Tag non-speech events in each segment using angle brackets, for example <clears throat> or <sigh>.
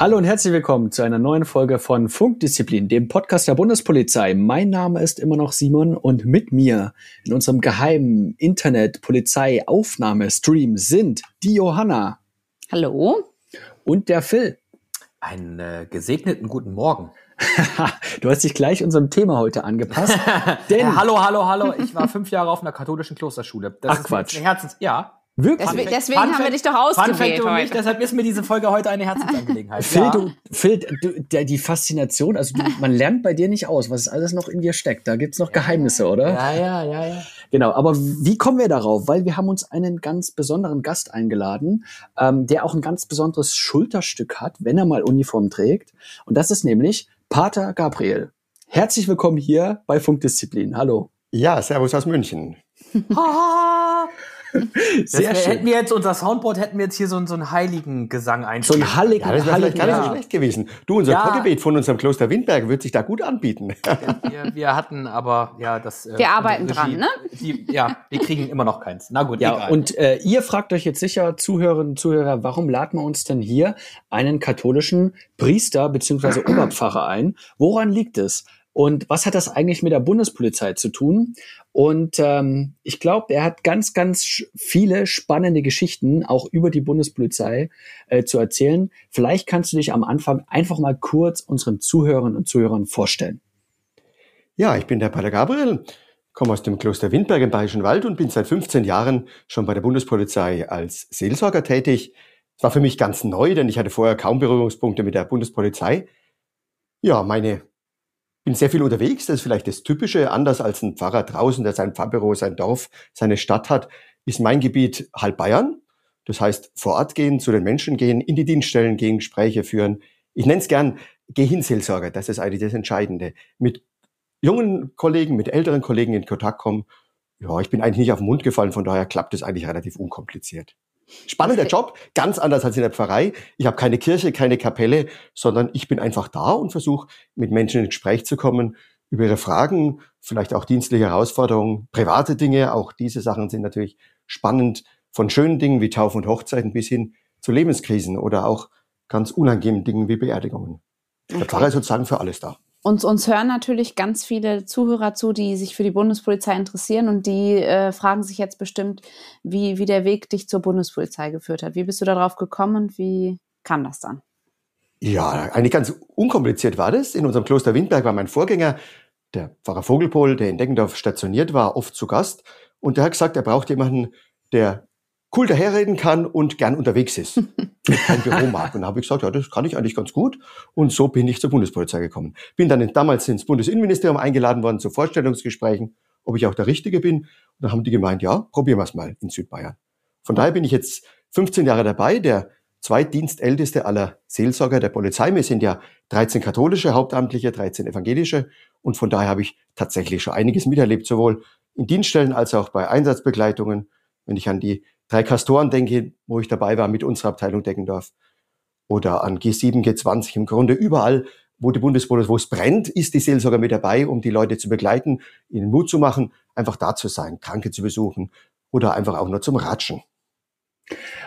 Hallo und herzlich willkommen zu einer neuen Folge von Funkdisziplin, dem Podcast der Bundespolizei. Mein Name ist immer noch Simon und mit mir in unserem geheimen Internet-Polizei-Aufnahmestream sind die Johanna. Hallo. Und der Phil. Einen äh, gesegneten guten Morgen. <laughs> du hast dich gleich unserem Thema heute angepasst. <laughs> denn hallo, hallo, hallo. Ich war fünf Jahre auf einer katholischen Klosterschule. Das Ach ist Quatsch. Herzens, ja. Wirklich? Deswegen, deswegen haben wir dich doch ausgewählt heute. Mich, deshalb ist mir diese Folge heute eine Herzensangelegenheit. Phil, <laughs> ja. du, Phil du, der, die Faszination, also du, man lernt bei dir nicht aus, was alles noch in dir steckt. Da gibt's noch Geheimnisse, oder? Ja, ja, ja, ja. Genau, aber wie kommen wir darauf? Weil wir haben uns einen ganz besonderen Gast eingeladen, ähm, der auch ein ganz besonderes Schulterstück hat, wenn er mal Uniform trägt. Und das ist nämlich Pater Gabriel. Herzlich willkommen hier bei Funkdisziplin. Hallo. Ja, Servus aus München. Sehr schön. Hätten wir jetzt unser Soundboard, hätten wir jetzt hier so, einen, so einen heiligen Gesang einspielen. So einen heiligen, ja, das wäre gar nicht so schlecht gewesen. Du, unser ja. Chorgebet von unserem Kloster Windberg wird sich da gut anbieten. Wir, wir hatten aber, ja, das... Äh, wir arbeiten Regie, dran, ne? Die, ja, wir kriegen immer noch keins. Na gut, ja, egal. Und äh, ihr fragt euch jetzt sicher, Zuhörerinnen und Zuhörer, warum laden wir uns denn hier einen katholischen Priester bzw. Oberpfarrer ein? Woran liegt es? Und was hat das eigentlich mit der Bundespolizei zu tun? Und ähm, ich glaube, er hat ganz, ganz viele spannende Geschichten auch über die Bundespolizei äh, zu erzählen. Vielleicht kannst du dich am Anfang einfach mal kurz unseren Zuhörern und Zuhörern vorstellen. Ja, ich bin der Pater Gabriel, komme aus dem Kloster Windberg im Bayerischen Wald und bin seit 15 Jahren schon bei der Bundespolizei als Seelsorger tätig. Es war für mich ganz neu, denn ich hatte vorher kaum Berührungspunkte mit der Bundespolizei. Ja, meine bin sehr viel unterwegs. Das ist vielleicht das Typische. Anders als ein Pfarrer draußen, der sein Pfarrbüro, sein Dorf, seine Stadt hat, ist mein Gebiet halb Bayern. Das heißt, vor Ort gehen, zu den Menschen gehen, in die Dienststellen gehen, Gespräche führen. Ich nenne es gern Gehinseelsorger. Das ist eigentlich das Entscheidende. Mit jungen Kollegen, mit älteren Kollegen in Kontakt kommen. Ja, ich bin eigentlich nicht auf den Mund gefallen, von daher klappt es eigentlich relativ unkompliziert. Spannender Job, ganz anders als in der Pfarrei. Ich habe keine Kirche, keine Kapelle, sondern ich bin einfach da und versuche mit Menschen ins Gespräch zu kommen über ihre Fragen, vielleicht auch dienstliche Herausforderungen, private Dinge. Auch diese Sachen sind natürlich spannend, von schönen Dingen wie Taufen und Hochzeiten bis hin zu Lebenskrisen oder auch ganz unangenehmen Dingen wie Beerdigungen. Okay. Der Pfarrer ist sozusagen für alles da. Uns, uns hören natürlich ganz viele Zuhörer zu, die sich für die Bundespolizei interessieren und die äh, fragen sich jetzt bestimmt, wie, wie der Weg dich zur Bundespolizei geführt hat. Wie bist du darauf gekommen und wie kam das dann? Ja, eigentlich ganz unkompliziert war das. In unserem Kloster Windberg war mein Vorgänger, der Pfarrer Vogelpohl, der in Deggendorf stationiert war, oft zu Gast. Und der hat gesagt, er braucht jemanden, der cool daherreden kann und gern unterwegs ist. <laughs> Kein Büro mag. Und da habe ich gesagt, ja, das kann ich eigentlich ganz gut. Und so bin ich zur Bundespolizei gekommen. Bin dann damals ins Bundesinnenministerium eingeladen worden zu Vorstellungsgesprächen, ob ich auch der Richtige bin. Und dann haben die gemeint, ja, probieren wir es mal in Südbayern. Von daher bin ich jetzt 15 Jahre dabei, der zweitdienstälteste aller Seelsorger der Polizei. Wir sind ja 13 katholische Hauptamtliche, 13 evangelische. Und von daher habe ich tatsächlich schon einiges miterlebt, sowohl in Dienststellen als auch bei Einsatzbegleitungen. Wenn ich an die drei Kastoren denke, wo ich dabei war mit unserer Abteilung Deckendorf. Oder an G7, G20, im Grunde überall, wo die Bundespolizei, wo es brennt, ist die Seelsorger mit dabei, um die Leute zu begleiten, ihnen Mut zu machen, einfach da zu sein, Kranke zu besuchen oder einfach auch nur zum Ratschen.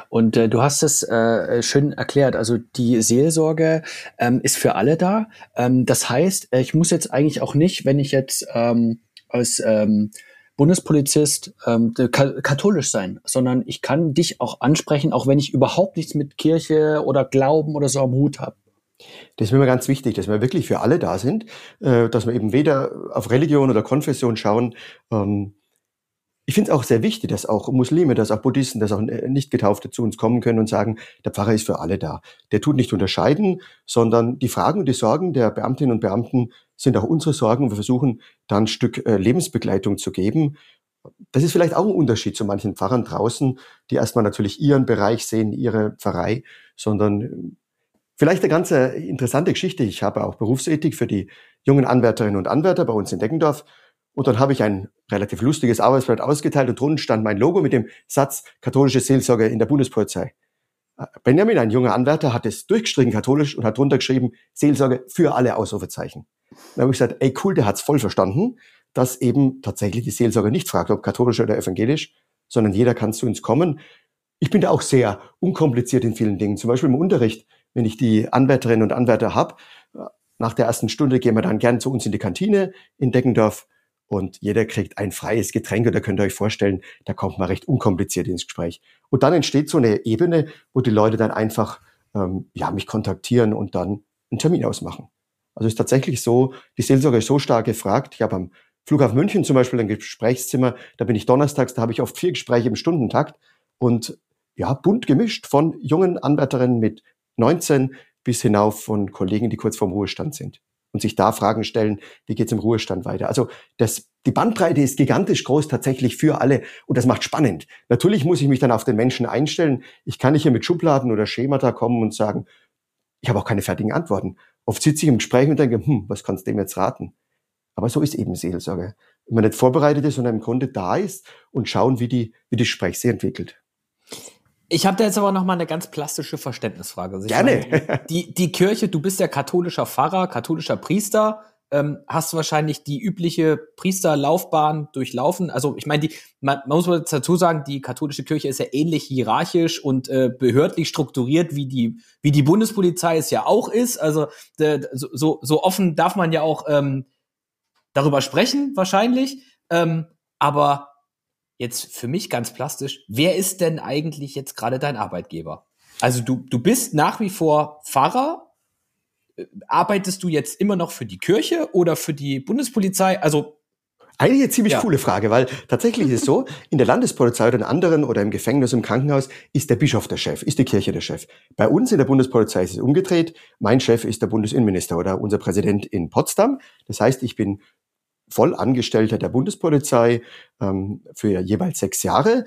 Und äh, du hast es äh, schön erklärt. Also die Seelsorge ähm, ist für alle da. Ähm, das heißt, äh, ich muss jetzt eigentlich auch nicht, wenn ich jetzt ähm, als ähm, Bundespolizist ähm, katholisch sein, sondern ich kann dich auch ansprechen, auch wenn ich überhaupt nichts mit Kirche oder Glauben oder so am Hut habe. Das ist mir ganz wichtig, dass wir wirklich für alle da sind, äh, dass wir eben weder auf Religion oder Konfession schauen. Ähm, ich finde es auch sehr wichtig, dass auch Muslime, dass auch Buddhisten, dass auch Nicht-Getaufte zu uns kommen können und sagen, der Pfarrer ist für alle da. Der tut nicht unterscheiden, sondern die Fragen und die Sorgen der Beamtinnen und Beamten sind auch unsere Sorgen. Wir versuchen da ein Stück äh, Lebensbegleitung zu geben. Das ist vielleicht auch ein Unterschied zu manchen Pfarrern draußen, die erstmal natürlich ihren Bereich sehen, ihre Pfarrei, sondern äh, vielleicht eine ganz äh, interessante Geschichte. Ich habe auch Berufsethik für die jungen Anwärterinnen und Anwärter bei uns in Deggendorf. Und dann habe ich ein relativ lustiges Arbeitsblatt ausgeteilt und drunten stand mein Logo mit dem Satz katholische Seelsorge in der Bundespolizei. Benjamin, ein junger Anwärter, hat es durchgestrichen katholisch und hat drunter geschrieben, Seelsorge für alle Ausrufezeichen. Dann habe ich gesagt, ey cool, der hat's voll verstanden, dass eben tatsächlich die Seelsorge nicht fragt, ob katholisch oder evangelisch, sondern jeder kann zu uns kommen. Ich bin da auch sehr unkompliziert in vielen Dingen. Zum Beispiel im Unterricht, wenn ich die Anwärterinnen und Anwärter habe, nach der ersten Stunde gehen wir dann gern zu uns in die Kantine in Deckendorf und jeder kriegt ein freies Getränk und da könnt ihr euch vorstellen, da kommt man recht unkompliziert ins Gespräch. Und dann entsteht so eine Ebene, wo die Leute dann einfach ähm, ja, mich kontaktieren und dann einen Termin ausmachen. Also ist tatsächlich so, die Seelsorge ist so stark gefragt. Ich habe am Flughafen München zum Beispiel ein Gesprächszimmer, da bin ich donnerstags, da habe ich oft vier Gespräche im Stundentakt und ja, bunt gemischt von jungen Anwärterinnen mit 19 bis hinauf von Kollegen, die kurz vorm Ruhestand sind und sich da Fragen stellen, wie geht's im Ruhestand weiter. Also das, die Bandbreite ist gigantisch groß tatsächlich für alle und das macht spannend. Natürlich muss ich mich dann auf den Menschen einstellen. Ich kann nicht hier mit Schubladen oder Schemata kommen und sagen, ich habe auch keine fertigen Antworten. Oft sitze ich im Gespräch und denke, hm, was kannst du dem jetzt raten? Aber so ist eben Seelsorge. Wenn man nicht vorbereitet ist, sondern im Grunde da ist und schauen, wie die, wie die Sprech sich entwickelt. Ich habe da jetzt aber noch mal eine ganz plastische Verständnisfrage. Also Gerne. Meine, die, die Kirche, du bist ja katholischer Pfarrer, katholischer Priester, ähm, hast wahrscheinlich die übliche Priesterlaufbahn durchlaufen. Also ich meine, die man, man muss dazu sagen, die katholische Kirche ist ja ähnlich hierarchisch und äh, behördlich strukturiert, wie die wie die Bundespolizei es ja auch ist. Also de, so so offen darf man ja auch ähm, darüber sprechen, wahrscheinlich. Ähm, aber jetzt für mich ganz plastisch, wer ist denn eigentlich jetzt gerade dein Arbeitgeber? Also du, du bist nach wie vor Pfarrer. Äh, arbeitest du jetzt immer noch für die Kirche oder für die Bundespolizei? Also eine ziemlich ja. coole Frage, weil tatsächlich ist es so, <laughs> in der Landespolizei oder in anderen oder im Gefängnis, im Krankenhaus ist der Bischof der Chef, ist die Kirche der Chef. Bei uns in der Bundespolizei ist es umgedreht. Mein Chef ist der Bundesinnenminister oder unser Präsident in Potsdam. Das heißt, ich bin Vollangestellter der Bundespolizei ähm, für jeweils sechs Jahre.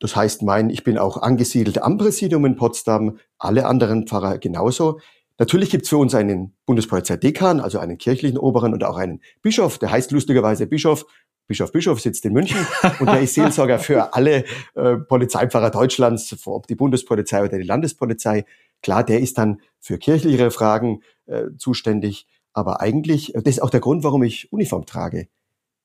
Das heißt, mein, ich bin auch angesiedelt am Präsidium in Potsdam, alle anderen Pfarrer genauso. Natürlich gibt's für uns einen Bundespolizeidekan, also einen kirchlichen Oberen und auch einen Bischof, der heißt lustigerweise Bischof. Bischof Bischof sitzt in München und der ist Seelsorger für alle äh, Polizeipfarrer Deutschlands, ob die Bundespolizei oder die Landespolizei. Klar, der ist dann für kirchliche Fragen äh, zuständig. Aber eigentlich, das ist auch der Grund, warum ich Uniform trage.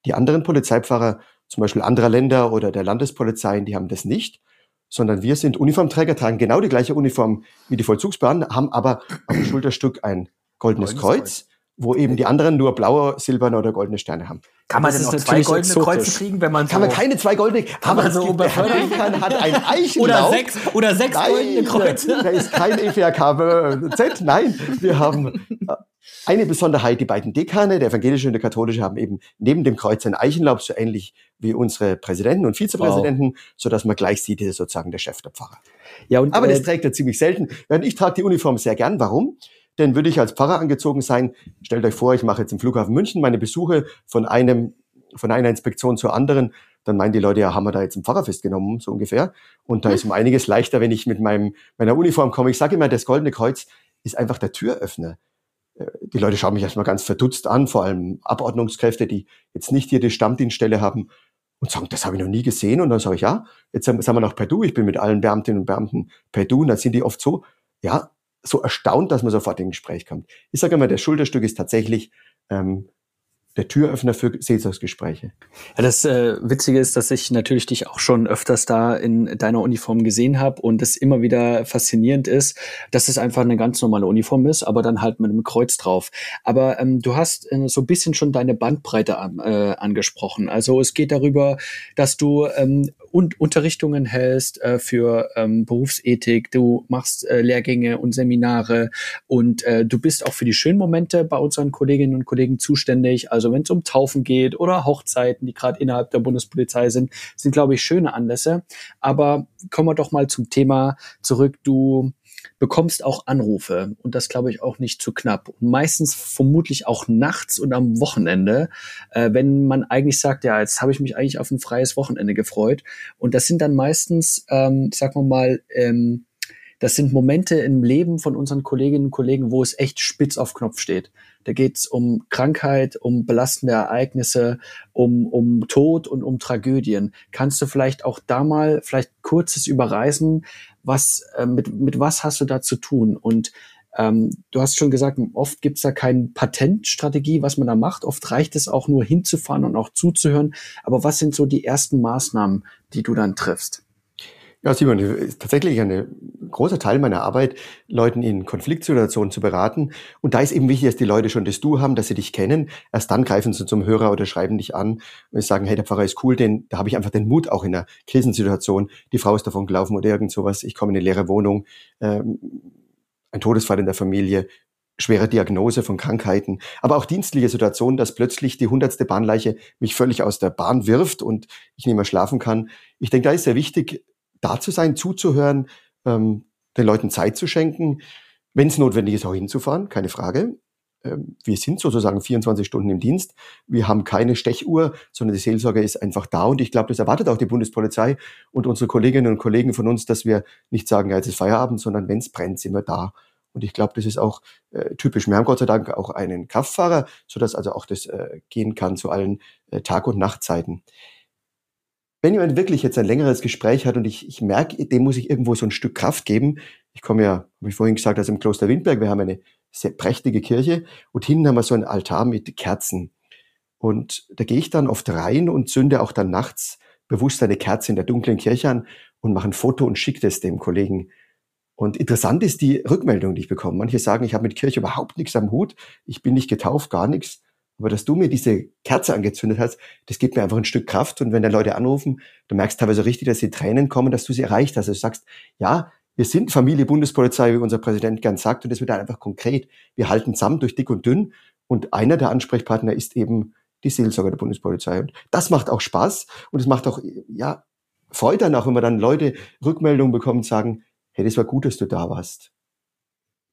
Die anderen Polizeipfarrer, zum Beispiel anderer Länder oder der Landespolizeien, die haben das nicht, sondern wir sind Uniformträger, tragen genau die gleiche Uniform wie die Vollzugsbeamten, haben aber auf dem <clears throat> Schulterstück ein goldenes, Kreuz, wo eben die anderen nur blaue, silberne oder goldene Sterne haben. Kann man denn auch zwei goldene Kreuze kriegen, wenn man so Kann man keine zwei goldene, kann man so befördern kann, hat ein <laughs> Eichenlauf. Oder sechs, oder sechs nein, goldene Kreuze. Da ist kein EFRK Z, nein, wir haben eine Besonderheit, die beiden Dekane, der evangelische und der katholische, haben eben neben dem Kreuz ein Eichenlaub, so ähnlich wie unsere Präsidenten und Vizepräsidenten, wow. so dass man gleich sieht, das ist sozusagen der Chef der Pfarrer. Ja, und, Aber äh, das trägt er ziemlich selten. Ich trage die Uniform sehr gern. Warum? Denn würde ich als Pfarrer angezogen sein, stellt euch vor, ich mache jetzt im Flughafen München meine Besuche von einem, von einer Inspektion zur anderen, dann meinen die Leute, ja, haben wir da jetzt einen Pfarrer festgenommen, so ungefähr. Und da ist um einiges leichter, wenn ich mit meinem, meiner Uniform komme. Ich sage immer, das Goldene Kreuz ist einfach der Türöffner. Äh, die Leute schauen mich erstmal ganz verdutzt an, vor allem Abordnungskräfte, die jetzt nicht hier die Stammdienststelle haben und sagen, das habe ich noch nie gesehen. Und dann sage ich, ja, jetzt sind wir noch per Du, ich bin mit allen Beamtinnen und Beamten per Du. Und dann sind die oft so, ja, so erstaunt, dass man sofort in Gespräch kommt. Ich sage immer, das Schulterstück ist tatsächlich ähm, der Türöffner für Seelsorgsgespräche. Ja, das äh, Witzige ist, dass ich natürlich dich auch schon öfters da in deiner Uniform gesehen habe und es immer wieder faszinierend ist, dass es einfach eine ganz normale Uniform ist, aber dann halt mit einem Kreuz drauf. Aber ähm, du hast äh, so ein bisschen schon deine Bandbreite an, äh, angesprochen. Also es geht darüber, dass du ähm, und Unterrichtungen hältst äh, für ähm, Berufsethik, du machst äh, Lehrgänge und Seminare und äh, du bist auch für die schönen Momente bei unseren Kolleginnen und Kollegen zuständig. Also wenn es um Taufen geht oder Hochzeiten, die gerade innerhalb der Bundespolizei sind, sind, glaube ich, schöne Anlässe. Aber kommen wir doch mal zum Thema zurück. Du bekommst auch Anrufe und das glaube ich auch nicht zu knapp. Und meistens vermutlich auch nachts und am Wochenende, äh, wenn man eigentlich sagt, ja, jetzt habe ich mich eigentlich auf ein freies Wochenende gefreut. Und das sind dann meistens, ähm, sagen wir mal, ähm, das sind Momente im Leben von unseren Kolleginnen und Kollegen, wo es echt spitz auf Knopf steht. Da geht es um Krankheit, um belastende Ereignisse, um, um Tod und um Tragödien. Kannst du vielleicht auch da mal vielleicht kurzes überreisen, was, äh, mit, mit was hast du da zu tun? Und ähm, du hast schon gesagt, oft gibt es da keine Patentstrategie, was man da macht. Oft reicht es auch nur hinzufahren und auch zuzuhören. Aber was sind so die ersten Maßnahmen, die du dann triffst? Ja, Simon, ist tatsächlich ein großer Teil meiner Arbeit, Leuten in Konfliktsituationen zu beraten. Und da ist eben wichtig, dass die Leute schon das Du haben, dass sie dich kennen. Erst dann greifen sie zum Hörer oder schreiben dich an und sagen, hey, der Pfarrer ist cool, denn da habe ich einfach den Mut, auch in einer Krisensituation. Die Frau ist davon gelaufen oder irgend sowas. Ich komme in eine leere Wohnung. Ähm, ein Todesfall in der Familie, schwere Diagnose von Krankheiten, aber auch dienstliche Situationen, dass plötzlich die hundertste Bahnleiche mich völlig aus der Bahn wirft und ich nicht mehr schlafen kann. Ich denke, da ist sehr wichtig, da zu sein, zuzuhören, ähm, den Leuten Zeit zu schenken, wenn es notwendig ist, auch hinzufahren, keine Frage. Ähm, wir sind sozusagen 24 Stunden im Dienst. Wir haben keine Stechuhr, sondern die Seelsorge ist einfach da. Und ich glaube, das erwartet auch die Bundespolizei und unsere Kolleginnen und Kollegen von uns, dass wir nicht sagen, ja, jetzt ist Feierabend, sondern wenn es brennt, sind wir da. Und ich glaube, das ist auch äh, typisch. Wir haben Gott sei Dank auch einen Kraftfahrer, sodass also auch das äh, gehen kann zu allen äh, Tag- und Nachtzeiten. Wenn jemand wirklich jetzt ein längeres Gespräch hat und ich, ich merke, dem muss ich irgendwo so ein Stück Kraft geben. Ich komme ja, wie vorhin gesagt, aus dem Kloster Windberg. Wir haben eine sehr prächtige Kirche und hinten haben wir so einen Altar mit Kerzen. Und da gehe ich dann oft rein und zünde auch dann nachts bewusst eine Kerze in der dunklen Kirche an und mache ein Foto und schicke das dem Kollegen. Und interessant ist die Rückmeldung, die ich bekomme. Manche sagen, ich habe mit Kirche überhaupt nichts am Hut, ich bin nicht getauft, gar nichts. Aber dass du mir diese Kerze angezündet hast, das gibt mir einfach ein Stück Kraft. Und wenn dann Leute anrufen, du merkst teilweise richtig, dass sie Tränen kommen, dass du sie erreicht hast. Also du sagst, ja, wir sind Familie Bundespolizei, wie unser Präsident gern sagt, und das wird einfach konkret. Wir halten zusammen durch dick und dünn. Und einer der Ansprechpartner ist eben die Seelsorge der Bundespolizei. Und das macht auch Spaß und es macht auch, ja, Freude dann auch, wenn man dann Leute Rückmeldungen bekommen und sagen, hey, das war gut, dass du da warst.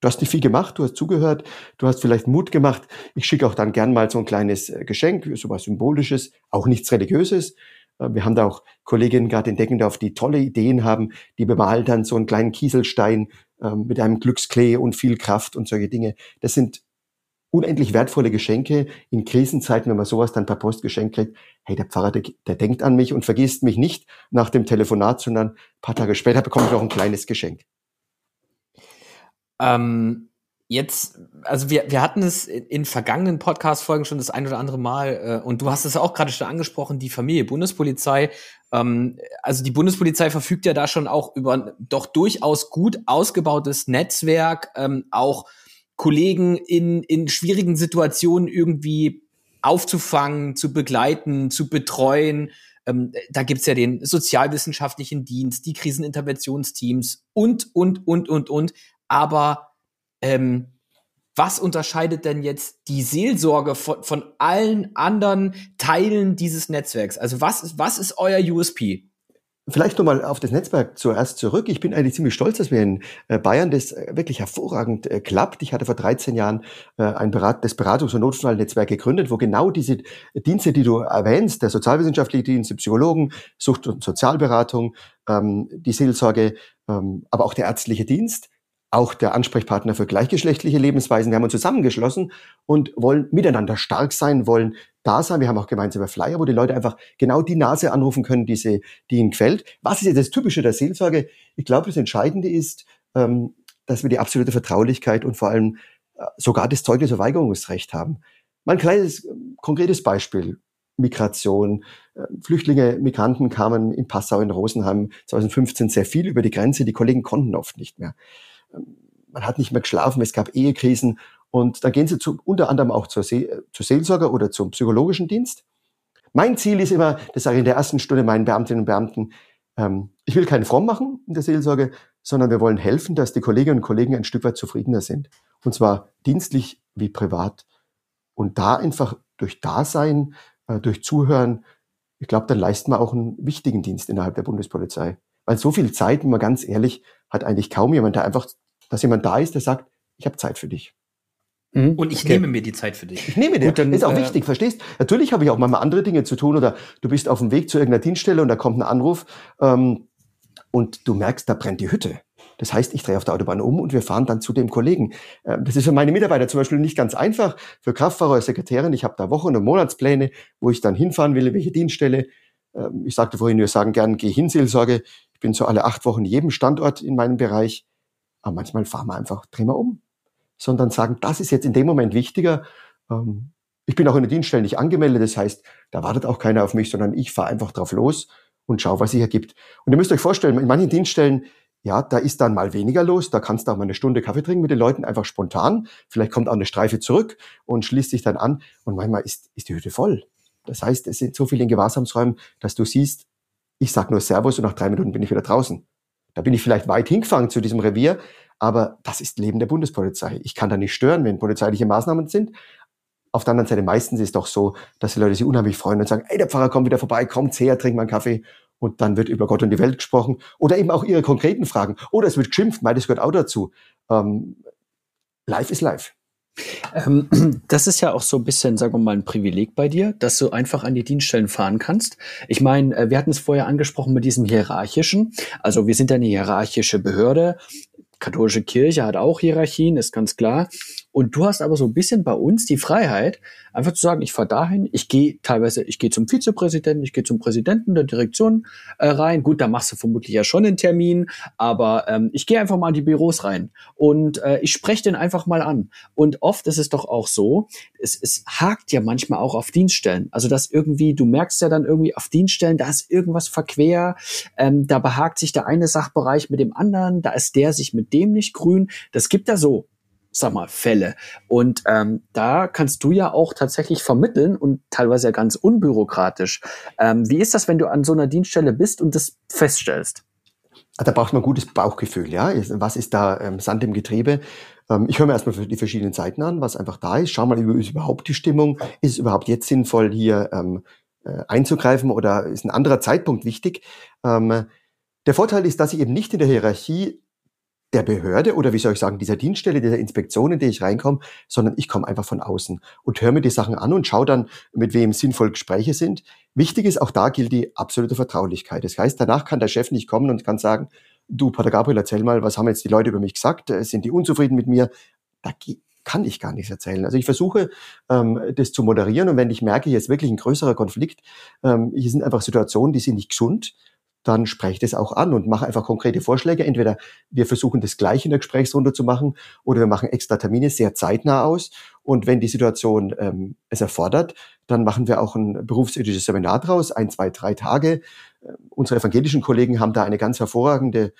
Du hast nicht viel gemacht, du hast zugehört, du hast vielleicht Mut gemacht. Ich schicke auch dann gern mal so ein kleines äh, Geschenk, so was Symbolisches, auch nichts Religiöses. Äh, wir haben da auch Kolleginnen gerade entdecken auf die tolle Ideen haben, die bemalen dann so einen kleinen Kieselstein äh, mit einem Glücksklee und viel Kraft und solche Dinge. Das sind unendlich wertvolle Geschenke in Krisenzeiten, wenn man sowas dann per Post geschenkt kriegt. Hey, der Pfarrer, der, der denkt an mich und vergisst mich nicht nach dem Telefonat, sondern ein paar Tage später bekomme ich noch ein kleines Geschenk. Ähm, Jetzt, also wir, wir hatten es in vergangenen Podcast-Folgen schon das ein oder andere Mal, äh, und du hast es auch gerade schon angesprochen, die Familie Bundespolizei. Ähm, also die Bundespolizei verfügt ja da schon auch über ein doch durchaus gut ausgebautes Netzwerk, ähm, auch Kollegen in, in schwierigen Situationen irgendwie aufzufangen, zu begleiten, zu betreuen. Ähm, da gibt's ja den sozialwissenschaftlichen Dienst, die Kriseninterventionsteams und, und, und, und, und. Aber ähm, was unterscheidet denn jetzt die Seelsorge von, von allen anderen Teilen dieses Netzwerks? Also was, was ist euer USP? Vielleicht nochmal auf das Netzwerk zuerst zurück. Ich bin eigentlich ziemlich stolz, dass wir in äh, Bayern das äh, wirklich hervorragend äh, klappt. Ich hatte vor 13 Jahren ein Berat das Beratungs- und Notfallnetzwerk gegründet, wo genau diese Dienste, die du erwähnst, der sozialwissenschaftliche Dienst, die Psychologen, Sucht- und Sozialberatung, ähm, die Seelsorge, ähm, aber auch der ärztliche Dienst, auch der Ansprechpartner für gleichgeschlechtliche Lebensweisen. Wir haben uns zusammengeschlossen und wollen miteinander stark sein, wollen da sein. Wir haben auch gemeinsame Flyer, wo die Leute einfach genau die Nase anrufen können, die, sie, die ihnen gefällt. Was ist jetzt das Typische der Seelsorge? Ich glaube, das Entscheidende ist, ähm, dass wir die absolute Vertraulichkeit und vor allem äh, sogar das Zeugnisverweigerungsrecht haben. Mal ein kleines, konkretes Beispiel. Migration. Äh, Flüchtlinge, Migranten kamen in Passau, in Rosenheim 2015 sehr viel über die Grenze. Die Kollegen konnten oft nicht mehr man hat nicht mehr geschlafen, es gab Ehekrisen und dann gehen sie zu, unter anderem auch zur, See, zur Seelsorge oder zum psychologischen Dienst. Mein Ziel ist immer, das sage ich in der ersten Stunde meinen Beamtinnen und Beamten, ähm, ich will keinen Fromm machen in der Seelsorge, sondern wir wollen helfen, dass die Kolleginnen und Kollegen ein Stück weit zufriedener sind. Und zwar dienstlich wie privat. Und da einfach durch Dasein, äh, durch Zuhören, ich glaube, dann leisten wir auch einen wichtigen Dienst innerhalb der Bundespolizei. Weil so viel Zeit, wenn man ganz ehrlich, hat eigentlich kaum jemand, der einfach, dass jemand da ist, der sagt, ich habe Zeit für dich. Mhm. Und ich okay. nehme mir die Zeit für dich. Ich nehme dir. Gut, dann, ist auch äh, wichtig, verstehst? Natürlich habe ich auch manchmal andere Dinge zu tun oder du bist auf dem Weg zu irgendeiner Dienststelle und da kommt ein Anruf ähm, und du merkst, da brennt die Hütte. Das heißt, ich drehe auf der Autobahn um und wir fahren dann zu dem Kollegen. Ähm, das ist für meine Mitarbeiter zum Beispiel nicht ganz einfach. Für Kraftfahrer als Sekretärin, ich habe da Wochen- und Monatspläne, wo ich dann hinfahren will, welche Dienststelle. Ähm, ich sagte vorhin, wir sagen gern, geh hin, Seelsorge. Ich bin so alle acht Wochen jedem Standort in meinem Bereich. Aber manchmal fahren wir einfach, drehen wir um. Sondern sagen, das ist jetzt in dem Moment wichtiger. Ähm, ich bin auch in den Dienststellen nicht angemeldet, das heißt, da wartet auch keiner auf mich, sondern ich fahre einfach drauf los und schaue, was sich ergibt. Und ihr müsst euch vorstellen, in manchen Dienststellen, ja, da ist dann mal weniger los, da kannst du auch mal eine Stunde Kaffee trinken mit den Leuten, einfach spontan. Vielleicht kommt auch eine Streife zurück und schließt sich dann an und manchmal ist, ist die Hütte voll. Das heißt, es sind so viele in Gewahrsamsräumen, dass du siehst, ich sag nur Servus und nach drei Minuten bin ich wieder draußen. Da bin ich vielleicht weit hingefahren zu diesem Revier, aber das ist Leben der Bundespolizei. Ich kann da nicht stören, wenn polizeiliche Maßnahmen sind. Auf der anderen Seite meistens ist es doch so, dass die Leute sich unheimlich freuen und sagen, ey, der Pfarrer kommt wieder vorbei, kommt her, trink mal einen Kaffee. Und dann wird über Gott und die Welt gesprochen. Oder eben auch ihre konkreten Fragen. Oder es wird geschimpft, weil das gehört auch dazu. Ähm, live ist live. Ähm, <clears throat> das ist ja auch so ein bisschen, sagen wir mal, ein Privileg bei dir, dass du einfach an die Dienststellen fahren kannst. Ich meine, äh, wir hatten es vorher angesprochen mit diesem hierarchischen. Also wir sind ja eine hierarchische Behörde. Katholische Kirche hat auch Hierarchien, ist ganz klar. Und du hast aber so ein bisschen bei uns die Freiheit, einfach zu sagen, ich fahre dahin, ich gehe teilweise, ich gehe zum Vizepräsidenten, ich gehe zum Präsidenten der Direktion äh, rein. Gut, da machst du vermutlich ja schon einen Termin, aber ähm, ich gehe einfach mal in die Büros rein und äh, ich spreche den einfach mal an. Und oft ist es doch auch so, es, es hakt ja manchmal auch auf Dienststellen. Also dass irgendwie, du merkst ja dann irgendwie auf Dienststellen, da ist irgendwas verquer, ähm, da behagt sich der eine Sachbereich mit dem anderen, da ist der sich mit dem nicht grün. Das gibt da so sag mal, Fälle. Und ähm, da kannst du ja auch tatsächlich vermitteln und teilweise ja ganz unbürokratisch. Ähm, wie ist das, wenn du an so einer Dienststelle bist und das feststellst? Ah, da braucht man gutes Bauchgefühl, ja. Was ist da ähm, Sand im Getriebe? Ähm, ich höre mir erstmal die verschiedenen Seiten an, was einfach da ist. Schau mal, ist überhaupt die Stimmung? Ist es überhaupt jetzt sinnvoll, hier ähm, äh, einzugreifen oder ist ein anderer Zeitpunkt wichtig? Ähm, der Vorteil ist, dass ich eben nicht in der Hierarchie der Behörde oder wie soll ich sagen, dieser Dienststelle, dieser Inspektion, in die ich reinkomme, sondern ich komme einfach von außen und höre mir die Sachen an und schaue dann, mit wem sinnvoll Gespräche sind. Wichtig ist, auch da gilt die absolute Vertraulichkeit. Das heißt, danach kann der Chef nicht kommen und kann sagen, du, Pater Gabriel, erzähl mal, was haben jetzt die Leute über mich gesagt? Äh, sind die unzufrieden mit mir? Da kann ich gar nichts erzählen. Also ich versuche, ähm, das zu moderieren und wenn ich merke, hier ist wirklich ein größerer Konflikt, ähm, hier sind einfach Situationen, die sind nicht gesund, dann spreche das auch an und mache einfach konkrete Vorschläge. Entweder wir versuchen das gleich in der Gesprächsrunde zu machen oder wir machen extra Termine sehr zeitnah aus. Und wenn die Situation ähm, es erfordert, dann machen wir auch ein berufsethisches Seminar draus, ein, zwei, drei Tage. Äh, unsere evangelischen Kollegen haben da eine ganz hervorragende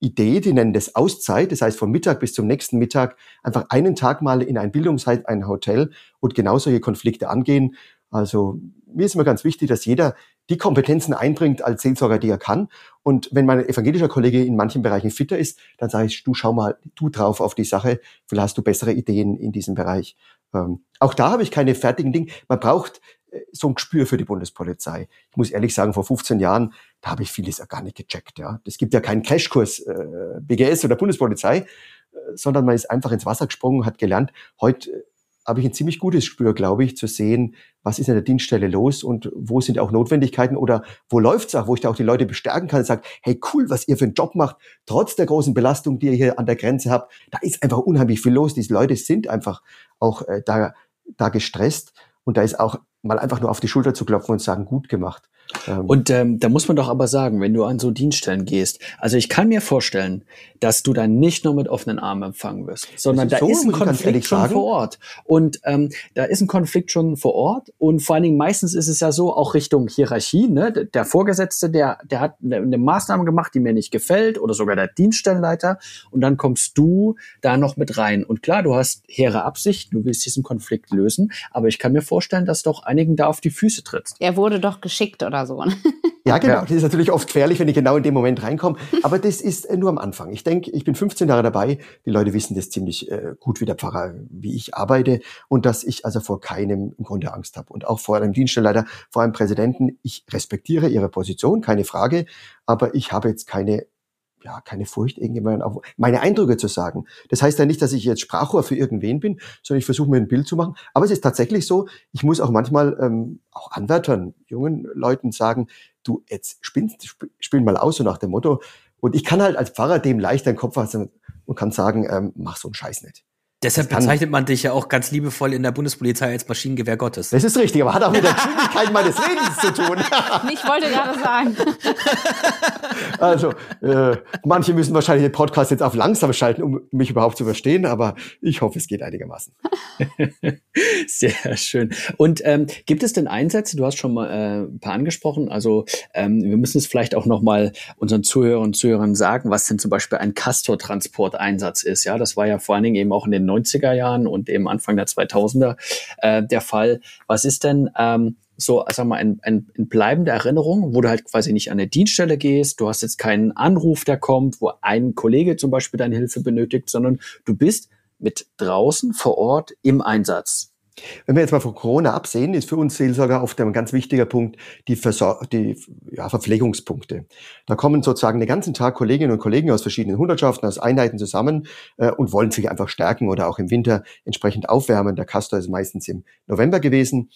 Idee, die nennen das Auszeit, das heißt von Mittag bis zum nächsten Mittag einfach einen Tag mal in ein Bildungsheim, ein Hotel und genau solche Konflikte angehen. Also mir ist immer ganz wichtig, dass jeder die Kompetenzen einbringt als Seelsorger, die er kann. Und wenn mein evangelischer Kollege in manchen Bereichen fitter ist, dann sage ich, du schau mal, du drauf auf die Sache, vielleicht hast du bessere Ideen in diesem Bereich. Ähm, auch da habe ich keine fertigen Dinge. Man braucht äh, so ein Gespür für die Bundespolizei. Ich muss ehrlich sagen, vor 15 Jahren, da habe ich vieles gar nicht gecheckt. Ja, es gibt ja keinen Crashkurs äh, BGS oder Bundespolizei, äh, sondern man ist einfach ins Wasser gesprungen, hat gelernt. Heute habe ich ein ziemlich gutes Spür, glaube ich, zu sehen, was ist in der Dienststelle los und wo sind auch Notwendigkeiten oder wo läuft's auch, wo ich da auch die Leute bestärken kann und sage, hey cool, was ihr für einen Job macht, trotz der großen Belastung, die ihr hier an der Grenze habt, da ist einfach unheimlich viel los. Diese Leute sind einfach auch äh, da, da gestresst und da ist auch mal einfach nur auf die Schulter zu klopfen und sagen, gut gemacht. Ähm. Und ähm, da muss man doch aber sagen, wenn du an so Dienststellen gehst, also ich kann mir vorstellen, dass du dann nicht nur mit offenen Armen empfangen wirst, sondern ist da so, ist ein Konflikt schon sagen. vor Ort. Und ähm, da ist ein Konflikt schon vor Ort. Und vor allen Dingen meistens ist es ja so, auch Richtung Hierarchie, ne? Der Vorgesetzte, der, der hat eine, eine Maßnahme gemacht, die mir nicht gefällt, oder sogar der Dienststellenleiter. Und dann kommst du da noch mit rein. Und klar, du hast hehre Absicht, du willst diesen Konflikt lösen, aber ich kann mir vorstellen, dass doch einigen da auf die Füße trittst. Er wurde doch geschickt oder so. Ne? <laughs> Ja, genau. Ja. Das ist natürlich oft gefährlich, wenn ich genau in dem Moment reinkomme. Aber das ist äh, nur am Anfang. Ich denke, ich bin 15 Jahre dabei. Die Leute wissen das ziemlich äh, gut, wie der Pfarrer, wie ich arbeite und dass ich also vor keinem im Grunde Angst habe. Und auch vor einem Dienststellleiter, vor einem Präsidenten. Ich respektiere ihre Position, keine Frage. Aber ich habe jetzt keine ja, keine Furcht, irgendjemand auf meine Eindrücke zu sagen. Das heißt ja nicht, dass ich jetzt Sprachrohr für irgendwen bin, sondern ich versuche mir ein Bild zu machen. Aber es ist tatsächlich so, ich muss auch manchmal ähm, auch Anwärtern, jungen Leuten sagen, du, jetzt spinnst, spiel mal aus, so nach dem Motto, Und ich kann halt als Pfarrer dem leicht den Kopf fassen und kann sagen, ähm, mach so einen Scheiß nicht. Deshalb bezeichnet man dich ja auch ganz liebevoll in der Bundespolizei als Maschinengewehr Gottes. Das ist richtig, aber hat auch mit der Geschwindigkeit meines Redens zu tun. <laughs> Ich wollte gerade sagen. <laughs> Also, äh, manche müssen wahrscheinlich den Podcast jetzt auf langsam schalten, um mich überhaupt zu verstehen, aber ich hoffe, es geht einigermaßen. <laughs> Sehr schön. Und ähm, gibt es denn Einsätze? Du hast schon mal äh, ein paar angesprochen. Also ähm, wir müssen es vielleicht auch noch mal unseren Zuhörern und Zuhörern sagen, was denn zum Beispiel ein Castor-Transporteinsatz ist. Ja, das war ja vor allen Dingen eben auch in den 90er Jahren und eben Anfang der 2000er äh, der Fall. Was ist denn ähm, so, sag mal, ein, ein, ein bleibende Erinnerung, wo du halt quasi nicht an eine Dienststelle gehst, du hast jetzt keinen Anruf, der kommt, wo ein Kollege zum Beispiel deine Hilfe benötigt, sondern du bist mit draußen vor Ort im Einsatz. Wenn wir jetzt mal von Corona absehen, ist für uns Seelsorger oft ein ganz wichtiger Punkt die, Versor die ja, Verpflegungspunkte. Da kommen sozusagen den ganzen Tag Kolleginnen und Kollegen aus verschiedenen Hundertschaften, aus Einheiten zusammen äh, und wollen sich einfach stärken oder auch im Winter entsprechend aufwärmen. Der Castor ist meistens im November gewesen.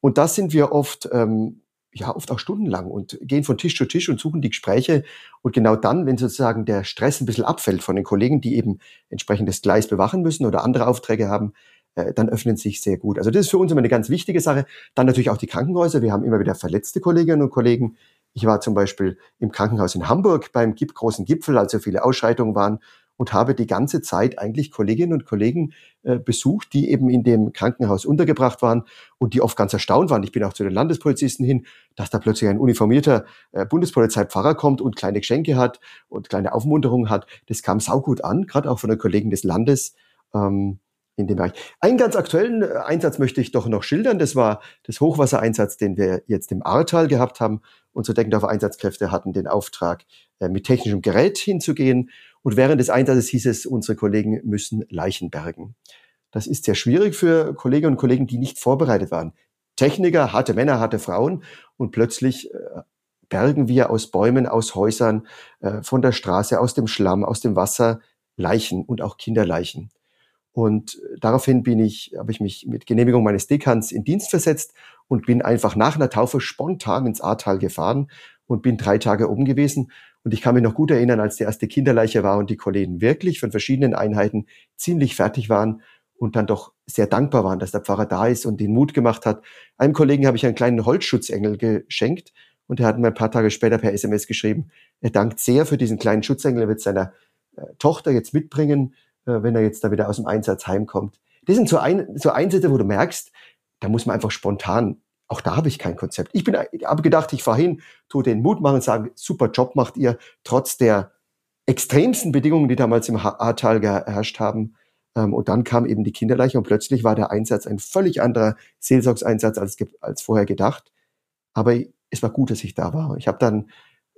Und das sind wir oft, ähm, ja, oft auch stundenlang und gehen von Tisch zu Tisch und suchen die Gespräche. Und genau dann, wenn sozusagen der Stress ein bisschen abfällt von den Kollegen, die eben entsprechend das Gleis bewachen müssen oder andere Aufträge haben, dann öffnen sich sehr gut. Also das ist für uns immer eine ganz wichtige Sache. Dann natürlich auch die Krankenhäuser. Wir haben immer wieder verletzte Kolleginnen und Kollegen. Ich war zum Beispiel im Krankenhaus in Hamburg beim großen Gipfel, als so viele Ausschreitungen waren und habe die ganze Zeit eigentlich Kolleginnen und Kollegen äh, besucht, die eben in dem Krankenhaus untergebracht waren und die oft ganz erstaunt waren. Ich bin auch zu den Landespolizisten hin, dass da plötzlich ein uniformierter äh, Bundespolizeipfarrer kommt und kleine Geschenke hat und kleine Aufmunterungen hat. Das kam saugut an, gerade auch von den Kollegen des Landes. Ähm, in dem Bereich. Einen ganz aktuellen äh, Einsatz möchte ich doch noch schildern. Das war das Hochwassereinsatz, den wir jetzt im Ahrtal gehabt haben. Unsere Deckendorfer Einsatzkräfte hatten den Auftrag, äh, mit technischem Gerät hinzugehen. Und während des Einsatzes hieß es, unsere Kollegen müssen Leichen bergen. Das ist sehr schwierig für Kolleginnen und Kollegen, die nicht vorbereitet waren. Techniker, harte Männer, harte Frauen. Und plötzlich äh, bergen wir aus Bäumen, aus Häusern, von der Straße, aus dem Schlamm, aus dem Wasser Leichen und auch Kinderleichen. Und daraufhin bin ich, habe ich mich mit Genehmigung meines Dekans in Dienst versetzt und bin einfach nach einer Taufe spontan ins Ahrtal gefahren und bin drei Tage oben gewesen. Und ich kann mich noch gut erinnern, als die erste Kinderleiche war und die Kollegen wirklich von verschiedenen Einheiten ziemlich fertig waren und dann doch sehr dankbar waren, dass der Pfarrer da ist und den Mut gemacht hat. Einem Kollegen habe ich einen kleinen Holzschutzengel geschenkt und er hat mir ein paar Tage später per SMS geschrieben, er dankt sehr für diesen kleinen Schutzengel, er wird seiner äh, Tochter jetzt mitbringen äh, wenn er jetzt da wieder aus dem Einsatz heimkommt. Das sind so, ein, so Einsätze, wo du merkst, da muss man einfach spontan, auch da habe ich kein Konzept. Ich bin, habe gedacht, ich fahre hin, tue den Mut machen, sage, super Job macht ihr, trotz der extremsten Bedingungen, die damals im Ahrtal geherrscht haben. Ähm, und dann kam eben die Kinderleiche und plötzlich war der Einsatz ein völlig anderer Seelsorgseinsatz als, als vorher gedacht. Aber es war gut, dass ich da war. Ich habe dann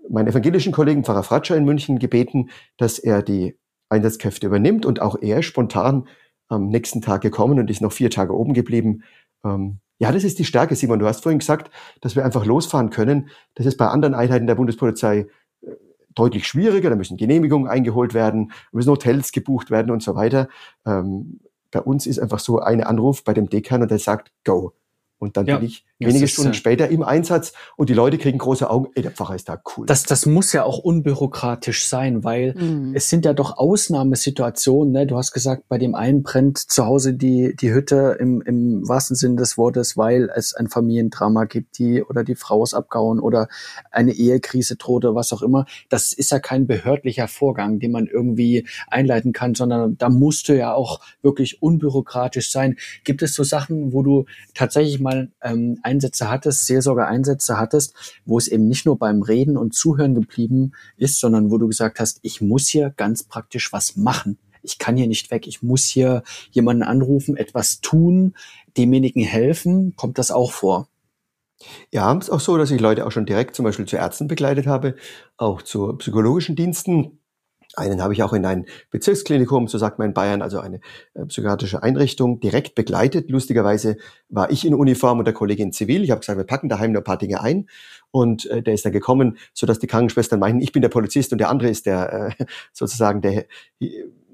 meinen evangelischen Kollegen Pfarrer Fratscher in München gebeten, dass er die Einsatzkräfte übernimmt und auch er spontan am nächsten Tag gekommen und ist noch vier Tage oben geblieben. Ähm, ja, das ist die Stärke, Simon. Du hast vorhin gesagt, dass wir einfach losfahren können. Das ist bei anderen Einheiten der Bundespolizei äh, deutlich schwieriger. Da müssen Genehmigungen eingeholt werden, müssen Hotels gebucht werden und so weiter. Ähm, bei uns ist einfach so ein Anruf bei dem Dekan und der sagt, go. Und dann ja, bin ich wenige Stunden ist, später im Einsatz und die Leute kriegen große Augen. Ey, der Pfarrer ist da cool. Das, das muss ja auch unbürokratisch sein, weil mhm. es sind ja doch Ausnahmesituationen. Ne? Du hast gesagt, bei dem einen brennt zu Hause die, die Hütte im, im wahrsten Sinn des Wortes, weil es ein Familiendrama gibt, die oder die Frau ist abgehauen oder eine Ehekrise droht oder was auch immer. Das ist ja kein behördlicher Vorgang, den man irgendwie einleiten kann, sondern da musst du ja auch wirklich unbürokratisch sein. Gibt es so Sachen, wo du tatsächlich mal mal ähm, Einsätze hattest, Seelsorger-Einsätze hattest, wo es eben nicht nur beim Reden und Zuhören geblieben ist, sondern wo du gesagt hast, ich muss hier ganz praktisch was machen. Ich kann hier nicht weg. Ich muss hier jemanden anrufen, etwas tun, demjenigen helfen. Kommt das auch vor? Ja, es ist auch so, dass ich Leute auch schon direkt zum Beispiel zu Ärzten begleitet habe, auch zu psychologischen Diensten einen habe ich auch in ein Bezirksklinikum, so sagt man in Bayern, also eine äh, psychiatrische Einrichtung, direkt begleitet. Lustigerweise war ich in Uniform und der Kollegin zivil. Ich habe gesagt, wir packen daheim noch ein paar Dinge ein. Und äh, der ist dann gekommen, so dass die Krankenschwestern meinten, ich bin der Polizist und der andere ist der äh, <laughs> sozusagen der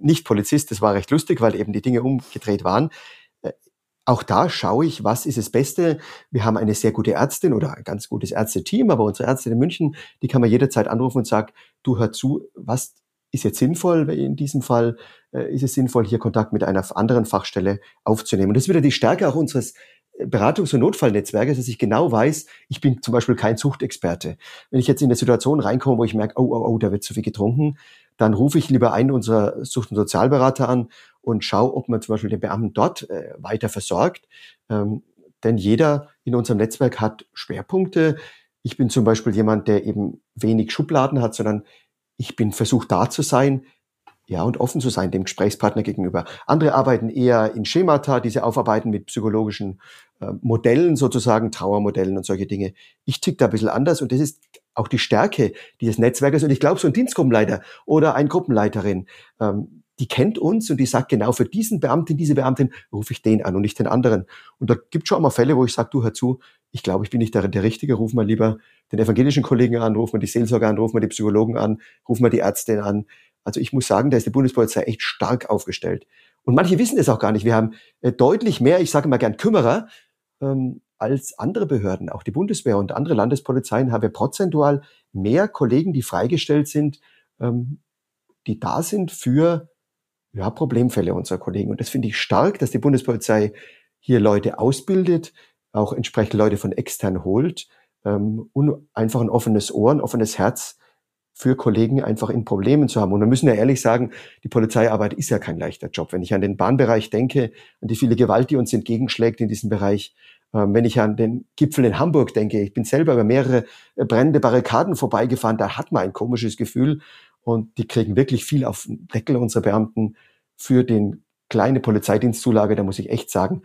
nicht Polizist. Das war recht lustig, weil eben die Dinge umgedreht waren. Äh, auch da schaue ich, was ist das Beste. Wir haben eine sehr gute Ärztin oder ein ganz gutes Ärzteteam, aber unsere Ärztin in München, die kann man jederzeit anrufen und sagt, du hör zu, was ist jetzt sinnvoll? In diesem Fall äh, ist es sinnvoll, hier Kontakt mit einer anderen Fachstelle aufzunehmen. Und das ist wieder die Stärke auch unseres Beratungs- und Notfallnetzwerkes, dass ich genau weiß, ich bin zum Beispiel kein Suchtexperte. Wenn ich jetzt in eine Situation reinkomme, wo ich merke, oh, oh, oh, da wird zu viel getrunken, dann rufe ich lieber einen unserer Sucht- und Sozialberater an und schaue, ob man zum Beispiel den Beamten dort äh, weiter versorgt. Ähm, denn jeder in unserem Netzwerk hat Schwerpunkte. Ich bin zum Beispiel jemand, der eben wenig Schubladen hat, sondern ich bin versucht da zu sein, ja, und offen zu sein dem Gesprächspartner gegenüber. Andere arbeiten eher in Schemata, diese aufarbeiten mit psychologischen äh, Modellen sozusagen, Trauermodellen und solche Dinge. Ich tick da ein bisschen anders und das ist auch die Stärke dieses Netzwerkes. Und ich glaube, so ein Dienstgruppenleiter oder eine Gruppenleiterin, ähm, die kennt uns und die sagt genau, für diesen Beamten, diese Beamtin rufe ich den an und nicht den anderen. Und da gibt schon auch mal Fälle, wo ich sage, du hör zu, ich glaube, ich bin nicht der, der Richtige, ruf mal lieber den evangelischen Kollegen an, ruf mal die Seelsorger an, ruf mal die Psychologen an, ruf mal die Ärzte an. Also ich muss sagen, da ist die Bundespolizei echt stark aufgestellt. Und manche wissen es auch gar nicht. Wir haben äh, deutlich mehr, ich sage mal gern Kümmerer, ähm, als andere Behörden. Auch die Bundeswehr und andere Landespolizeien haben wir prozentual mehr Kollegen, die freigestellt sind, ähm, die da sind für ja, Problemfälle unserer Kollegen. Und das finde ich stark, dass die Bundespolizei hier Leute ausbildet, auch entsprechend Leute von extern holt ähm, und einfach ein offenes Ohr, ein offenes Herz für Kollegen einfach in Problemen zu haben. Und wir müssen ja ehrlich sagen, die Polizeiarbeit ist ja kein leichter Job. Wenn ich an den Bahnbereich denke, an die viele Gewalt, die uns entgegenschlägt in diesem Bereich, ähm, wenn ich an den Gipfel in Hamburg denke, ich bin selber über mehrere äh, brennende Barrikaden vorbeigefahren, da hat man ein komisches Gefühl und die kriegen wirklich viel auf den Deckel unsere Beamten für den kleine Polizeidienstzulage, da muss ich echt sagen,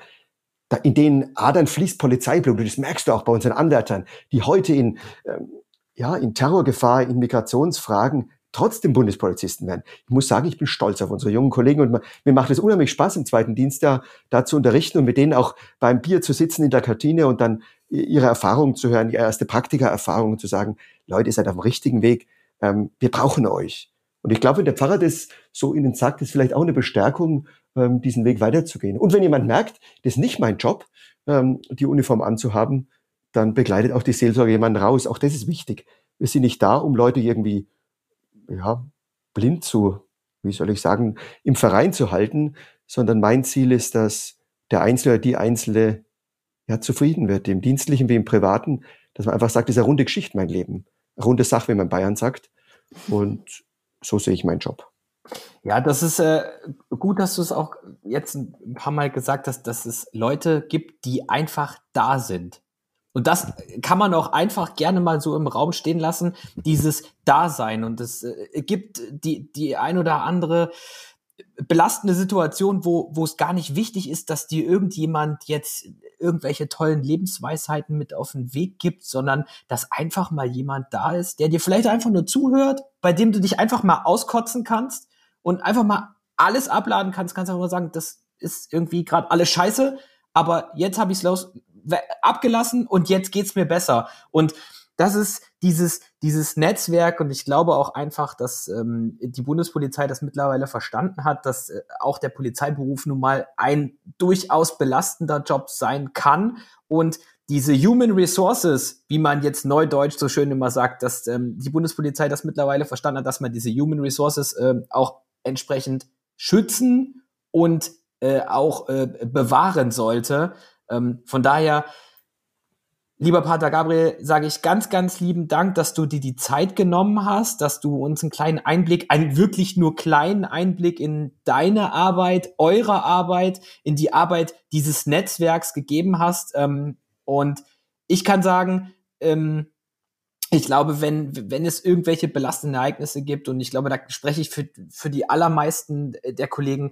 in den Adern fließt Polizeiblut, das merkst du auch bei unseren Anwärtern, die heute in ähm, ja, in Terrorgefahr, in Migrationsfragen trotzdem Bundespolizisten werden. Ich muss sagen, ich bin stolz auf unsere jungen Kollegen und mir macht es unheimlich Spaß, im zweiten Dienst da, zu unterrichten und mit denen auch beim Bier zu sitzen in der Kantine und dann ihre Erfahrungen zu hören, ihre erste Praktikererfahrungen zu sagen, Leute, ihr seid auf dem richtigen Weg, ähm, wir brauchen euch. Und ich glaube, wenn der Pfarrer das so ihnen sagt, ist vielleicht auch eine Bestärkung, ähm, diesen Weg weiterzugehen. Und wenn jemand merkt, das ist nicht mein Job, ähm, die Uniform anzuhaben, dann begleitet auch die Seelsorge jemanden raus. Auch das ist wichtig. Wir sind nicht da, um Leute irgendwie ja, blind zu, wie soll ich sagen, im Verein zu halten, sondern mein Ziel ist, dass der Einzelne oder die Einzelne ja, zufrieden wird, im Dienstlichen wie im Privaten, dass man einfach sagt, das ist eine runde Geschichte, mein Leben. Eine runde Sache, wie man in Bayern sagt. Und so sehe ich meinen Job. Ja, das ist äh, gut, dass du es auch jetzt ein paar Mal gesagt hast, dass es Leute gibt, die einfach da sind. Und das kann man auch einfach gerne mal so im Raum stehen lassen, dieses Dasein. Und es äh, gibt die, die ein oder andere belastende Situation, wo, wo es gar nicht wichtig ist, dass dir irgendjemand jetzt irgendwelche tollen Lebensweisheiten mit auf den Weg gibt, sondern dass einfach mal jemand da ist, der dir vielleicht einfach nur zuhört, bei dem du dich einfach mal auskotzen kannst und einfach mal alles abladen kannst, kannst einfach mal sagen, das ist irgendwie gerade alles scheiße, aber jetzt habe ich es los, abgelassen und jetzt geht's mir besser. Und das ist dieses, dieses Netzwerk und ich glaube auch einfach, dass ähm, die Bundespolizei das mittlerweile verstanden hat, dass äh, auch der Polizeiberuf nun mal ein durchaus belastender Job sein kann und diese Human Resources, wie man jetzt neudeutsch so schön immer sagt, dass ähm, die Bundespolizei das mittlerweile verstanden hat, dass man diese Human Resources äh, auch entsprechend schützen und äh, auch äh, bewahren sollte. Ähm, von daher, lieber Pater Gabriel, sage ich ganz, ganz lieben Dank, dass du dir die Zeit genommen hast, dass du uns einen kleinen Einblick, einen wirklich nur kleinen Einblick in deine Arbeit, eure Arbeit, in die Arbeit dieses Netzwerks gegeben hast. Ähm, und ich kann sagen, ähm, ich glaube, wenn, wenn es irgendwelche belastenden Ereignisse gibt, und ich glaube, da spreche ich für, für die allermeisten der Kollegen,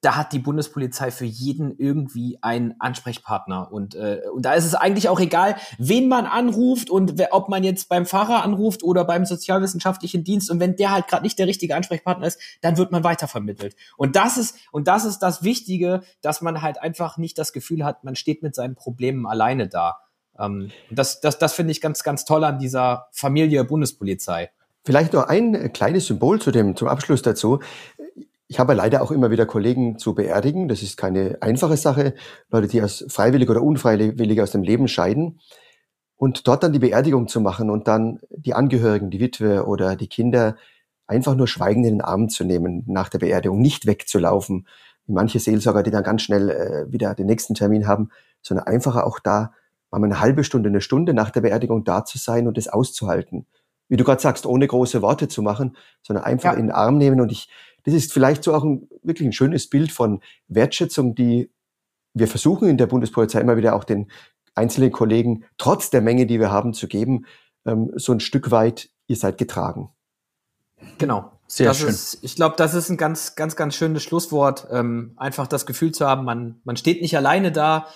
da hat die Bundespolizei für jeden irgendwie einen Ansprechpartner. Und, äh, und da ist es eigentlich auch egal, wen man anruft und wer, ob man jetzt beim Fahrer anruft oder beim sozialwissenschaftlichen Dienst. Und wenn der halt gerade nicht der richtige Ansprechpartner ist, dann wird man weitervermittelt. Und das ist, und das ist das Wichtige, dass man halt einfach nicht das Gefühl hat, man steht mit seinen Problemen alleine da. Ähm, das das, das finde ich ganz, ganz toll an dieser Familie Bundespolizei. Vielleicht noch ein kleines Symbol zu dem, zum Abschluss dazu Ich habe leider auch immer wieder Kollegen zu beerdigen. Das ist keine einfache Sache. Leute, die aus freiwillig oder unfreiwillig aus dem Leben scheiden. Und dort dann die Beerdigung zu machen und dann die Angehörigen, die Witwe oder die Kinder einfach nur schweigend in den Arm zu nehmen nach der Beerdigung, nicht wegzulaufen, wie manche Seelsorger, die dann ganz schnell äh, wieder den nächsten Termin haben, sondern einfach auch da mal eine halbe Stunde, eine Stunde nach der Beerdigung da zu sein und es auszuhalten. Wie du gerade sagst, ohne große Worte zu machen, sondern einfach ja. in den Arm nehmen. Und ich, das ist vielleicht so auch ein, wirklich ein schönes Bild von Wertschätzung, die wir versuchen in der Bundespolizei immer wieder auch den einzelnen Kollegen trotz der Menge, die wir haben, zu geben, ähm, so ein Stück weit, ihr seid getragen. Genau. Sehr das schön. Ist, ich glaube, das ist ein ganz, ganz, ganz schönes Schlusswort. Ähm, einfach das Gefühl zu haben, man, man steht nicht alleine da.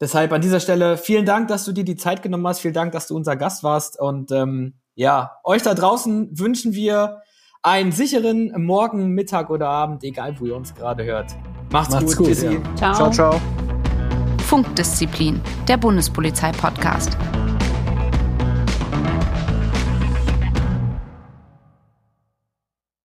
Deshalb an dieser Stelle vielen Dank, dass du dir die Zeit genommen hast. Vielen Dank, dass du unser Gast warst. Und ähm, ja, euch da draußen wünschen wir einen sicheren Morgen, Mittag oder Abend, egal wo ihr uns gerade hört. Macht's, Macht's gut. gut ja. Ciao. ciao, ciao. Funkdisziplin, der Bundespolizei-Podcast.